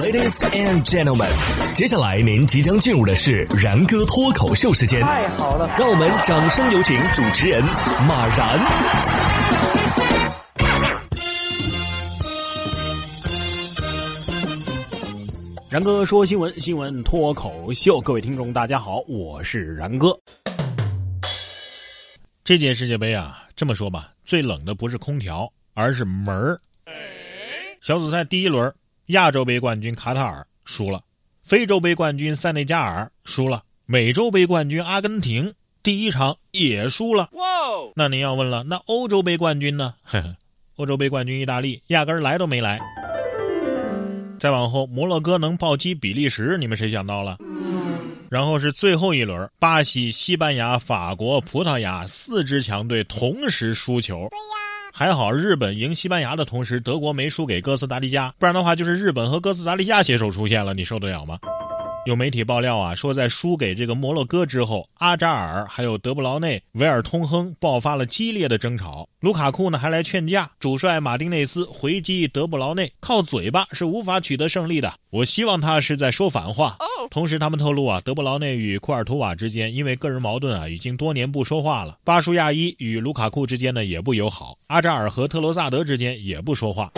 Ladies and gentlemen，接下来您即将进入的是然哥脱口秀时间。太好了，让我们掌声有请主持人马然。然哥说新闻，新闻脱口秀，各位听众大家好，我是然哥。这届世界杯啊，这么说吧，最冷的不是空调，而是门儿。小组赛第一轮，亚洲杯冠军卡塔尔输了，非洲杯冠军塞内加尔输了，美洲杯冠军阿根廷第一场也输了。那您要问了，那欧洲杯冠军呢？呵呵，欧洲杯冠军意大利压根儿来都没来。再往后，摩洛哥能暴击比利时，你们谁想到了？然后是最后一轮，巴西、西班牙、法国、葡萄牙四支强队同时输球。还好日本赢西班牙的同时，德国没输给哥斯达黎加，不然的话就是日本和哥斯达黎加携手出现了，你受得了吗？有媒体爆料啊，说在输给这个摩洛哥之后，阿扎尔还有德布劳内、维尔通亨爆发了激烈的争吵。卢卡库呢还来劝架，主帅马丁内斯回击德布劳内，靠嘴巴是无法取得胜利的。我希望他是在说反话。同时，他们透露啊，德布劳内与库尔图瓦之间因为个人矛盾啊，已经多年不说话了。巴舒亚伊与卢卡库之间呢也不友好，阿扎尔和特罗萨德之间也不说话。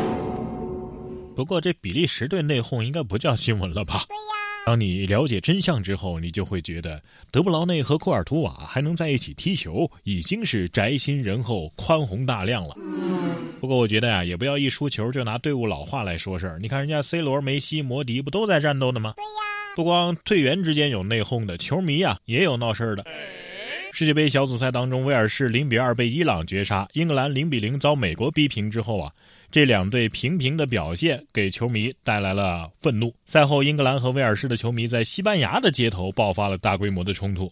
不过，这比利时队内讧应该不叫新闻了吧？对呀。当你了解真相之后，你就会觉得德布劳内和库尔图瓦还能在一起踢球，已经是宅心仁厚、宽宏大量了。不过我觉得呀，也不要一输球就拿队伍老化来说事儿。你看人家 C 罗、梅西、摩迪不都在战斗呢吗？对呀。不光队员之间有内讧的，球迷啊也有闹事儿的。世界杯小组赛当中，威尔士零比二被伊朗绝杀，英格兰零比零遭美国逼平之后啊。这两队平平的表现给球迷带来了愤怒。赛后，英格兰和威尔士的球迷在西班牙的街头爆发了大规模的冲突，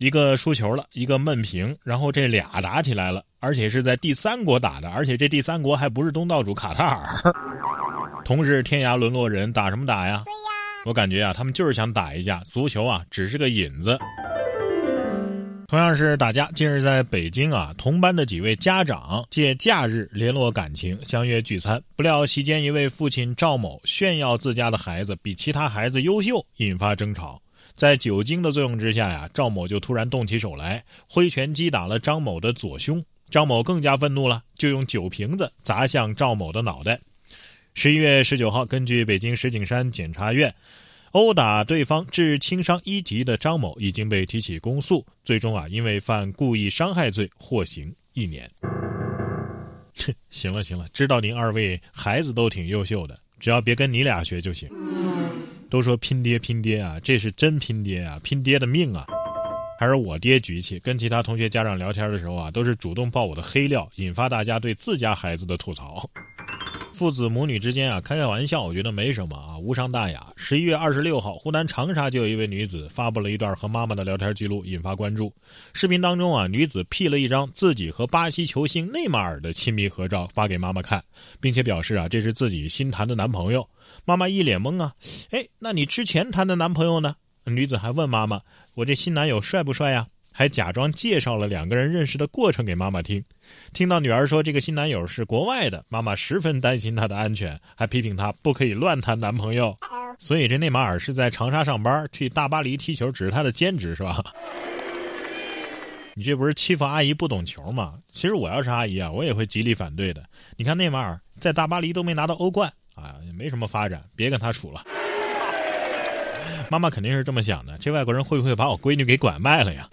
一个输球了，一个闷平，然后这俩打起来了，而且是在第三国打的，而且这第三国还不是东道主卡塔尔。同是天涯沦落人，打什么打呀？对呀，我感觉啊，他们就是想打一架。足球啊，只是个引子。同样是打架，近日在北京啊，同班的几位家长借假日联络感情，相约聚餐。不料席间一位父亲赵某炫耀自家的孩子比其他孩子优秀，引发争吵。在酒精的作用之下呀，赵某就突然动起手来，挥拳击打了张某的左胸。张某更加愤怒了，就用酒瓶子砸向赵某的脑袋。十一月十九号，根据北京石景山检察院。殴打对方致轻伤一级的张某已经被提起公诉，最终啊，因为犯故意伤害罪获刑一年。行了行了，知道您二位孩子都挺优秀的，只要别跟你俩学就行。都说拼爹拼爹啊，这是真拼爹啊，拼爹的命啊！还是我爹局气，跟其他同学家长聊天的时候啊，都是主动爆我的黑料，引发大家对自家孩子的吐槽。父子母女之间啊，开开玩笑，我觉得没什么啊，无伤大雅。十一月二十六号，湖南长沙就有一位女子发布了一段和妈妈的聊天记录，引发关注。视频当中啊，女子 P 了一张自己和巴西球星内马尔的亲密合照发给妈妈看，并且表示啊，这是自己新谈的男朋友。妈妈一脸懵啊，哎，那你之前谈的男朋友呢？女子还问妈妈，我这新男友帅不帅呀？还假装介绍了两个人认识的过程给妈妈听，听到女儿说这个新男友是国外的，妈妈十分担心她的安全，还批评她不可以乱谈男朋友。所以这内马尔是在长沙上班，去大巴黎踢球只是他的兼职是吧？你这不是欺负阿姨不懂球吗？其实我要是阿姨啊，我也会极力反对的。你看内马尔在大巴黎都没拿到欧冠啊，也没什么发展，别跟他处了。妈妈肯定是这么想的，这外国人会不会把我闺女给拐卖了呀？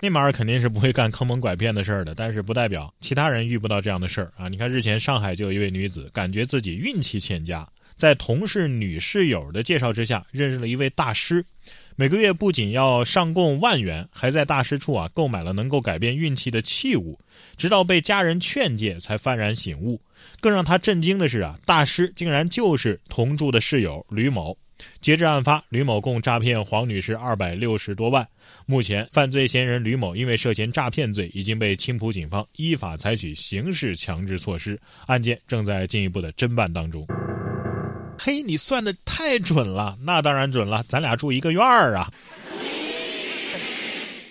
内马尔肯定是不会干坑蒙拐骗的事儿的，但是不代表其他人遇不到这样的事儿啊！你看，日前上海就有一位女子感觉自己运气欠佳，在同事女室友的介绍之下，认识了一位大师，每个月不仅要上供万元，还在大师处啊购买了能够改变运气的器物，直到被家人劝诫才幡然醒悟。更让他震惊的是啊，大师竟然就是同住的室友吕某。截至案发，吕某共诈骗黄女士二百六十多万。目前，犯罪嫌疑人吕某因为涉嫌诈骗罪，已经被青浦警方依法采取刑事强制措施，案件正在进一步的侦办当中。嘿，你算的太准了，那当然准了，咱俩住一个院儿啊。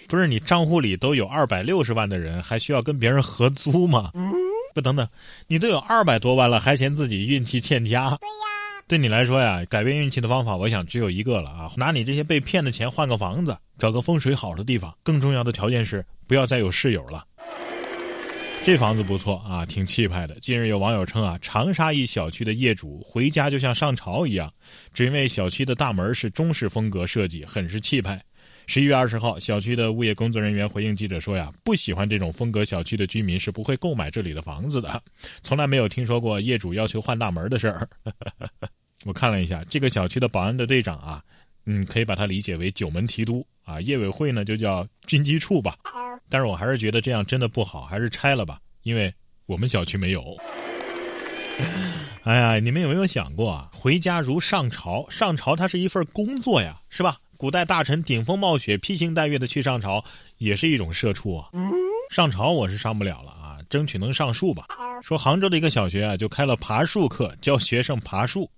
不是你账户里都有二百六十万的人，还需要跟别人合租吗？不，等等，你都有二百多万了，还嫌自己运气欠佳？对呀。对你来说呀，改变运气的方法，我想只有一个了啊！拿你这些被骗的钱换个房子，找个风水好的地方。更重要的条件是，不要再有室友了。这房子不错啊，挺气派的。近日有网友称啊，长沙一小区的业主回家就像上朝一样，只因为小区的大门是中式风格设计，很是气派。十一月二十号，小区的物业工作人员回应记者说呀，不喜欢这种风格小区的居民是不会购买这里的房子的，从来没有听说过业主要求换大门的事儿。我看了一下这个小区的保安的队长啊，嗯，可以把它理解为九门提督啊，业委会呢就叫军机处吧。但是我还是觉得这样真的不好，还是拆了吧，因为我们小区没有。哎呀，你们有没有想过啊？回家如上朝，上朝它是一份工作呀，是吧？古代大臣顶风冒雪、披星戴月的去上朝，也是一种社畜啊。上朝我是上不了了啊，争取能上树吧。说杭州的一个小学啊，就开了爬树课，教学生爬树。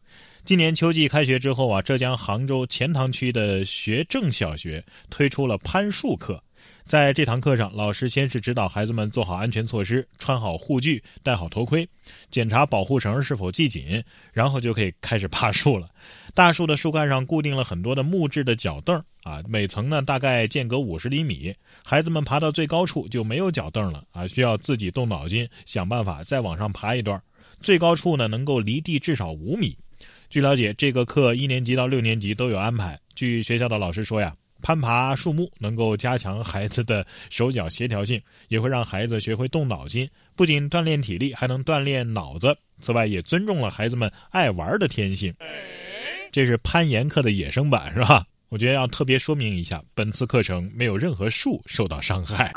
今年秋季开学之后啊，浙江杭州钱塘区的学政小学推出了攀树课。在这堂课上，老师先是指导孩子们做好安全措施，穿好护具，戴好头盔，检查保护绳是否系紧，然后就可以开始爬树了。大树的树干上固定了很多的木质的脚凳啊，每层呢大概间隔五十厘米。孩子们爬到最高处就没有脚凳了啊，需要自己动脑筋想办法再往上爬一段。最高处呢能够离地至少五米。据了解，这个课一年级到六年级都有安排。据学校的老师说呀。攀爬树木能够加强孩子的手脚协调性，也会让孩子学会动脑筋，不仅锻炼体力，还能锻炼脑子。此外，也尊重了孩子们爱玩的天性。这是攀岩课的野生版，是吧？我觉得要特别说明一下，本次课程没有任何树受到伤害。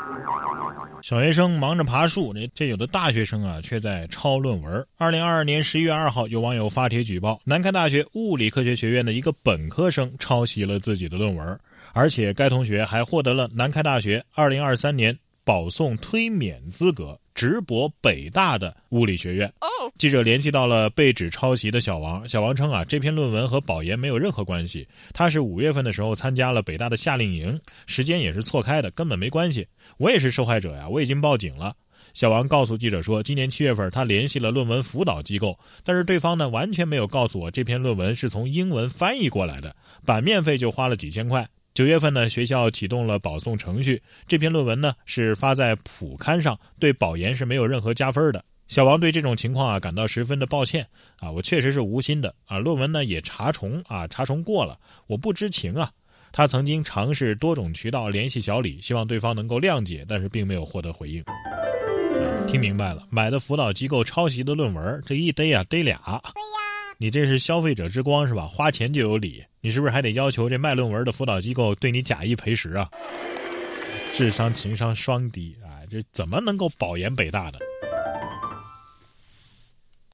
小学生忙着爬树，这这有的大学生啊，却在抄论文。二零二二年十一月二号，有网友发帖举报，南开大学物理科学学院的一个本科生抄袭了自己的论文。而且该同学还获得了南开大学二零二三年保送推免资格，直博北大的物理学院。记者联系到了被指抄袭的小王，小王称啊，这篇论文和保研没有任何关系，他是五月份的时候参加了北大的夏令营，时间也是错开的，根本没关系。我也是受害者呀，我已经报警了。小王告诉记者说，今年七月份他联系了论文辅导机构，但是对方呢完全没有告诉我这篇论文是从英文翻译过来的，版面费就花了几千块。九月份呢，学校启动了保送程序。这篇论文呢是发在普刊上，对保研是没有任何加分的。小王对这种情况啊感到十分的抱歉啊，我确实是无心的啊。论文呢也查重啊，查重过了，我不知情啊。他曾经尝试多种渠道联系小李，希望对方能够谅解，但是并没有获得回应。听明白了，买的辅导机构抄袭的论文，这一逮啊逮俩。对呀，你这是消费者之光是吧？花钱就有理。你是不是还得要求这卖论文的辅导机构对你假一赔十啊？智商情商双低啊，这怎么能够保研北大的？